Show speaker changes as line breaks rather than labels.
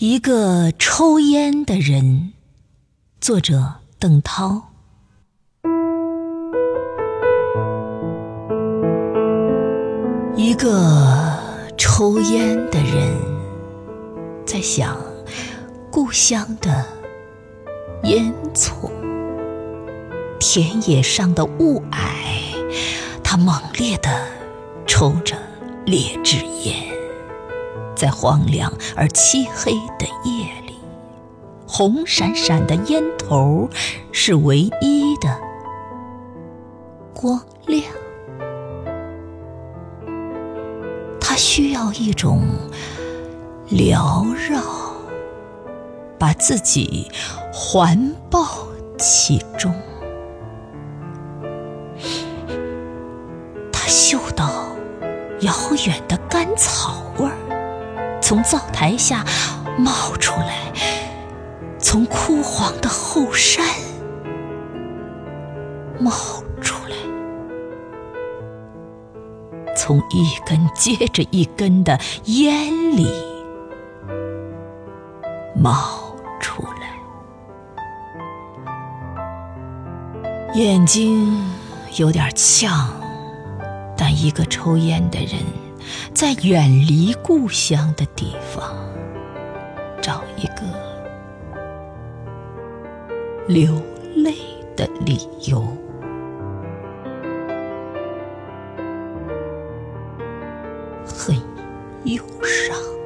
一个抽烟的人，作者邓涛。一个抽烟的人，在想故乡的烟囱，田野上的雾霭，他猛烈地抽着劣质烟。在荒凉而漆黑的夜里，红闪闪的烟头是唯一的光亮。他需要一种缭绕，把自己环抱其中。他嗅到遥远的甘草味儿。从灶台下冒出来，从枯黄的后山冒出来，从一根接着一根的烟里冒出来。眼睛有点呛，但一个抽烟的人。在远离故乡的地方找一个流泪的理由。很忧伤。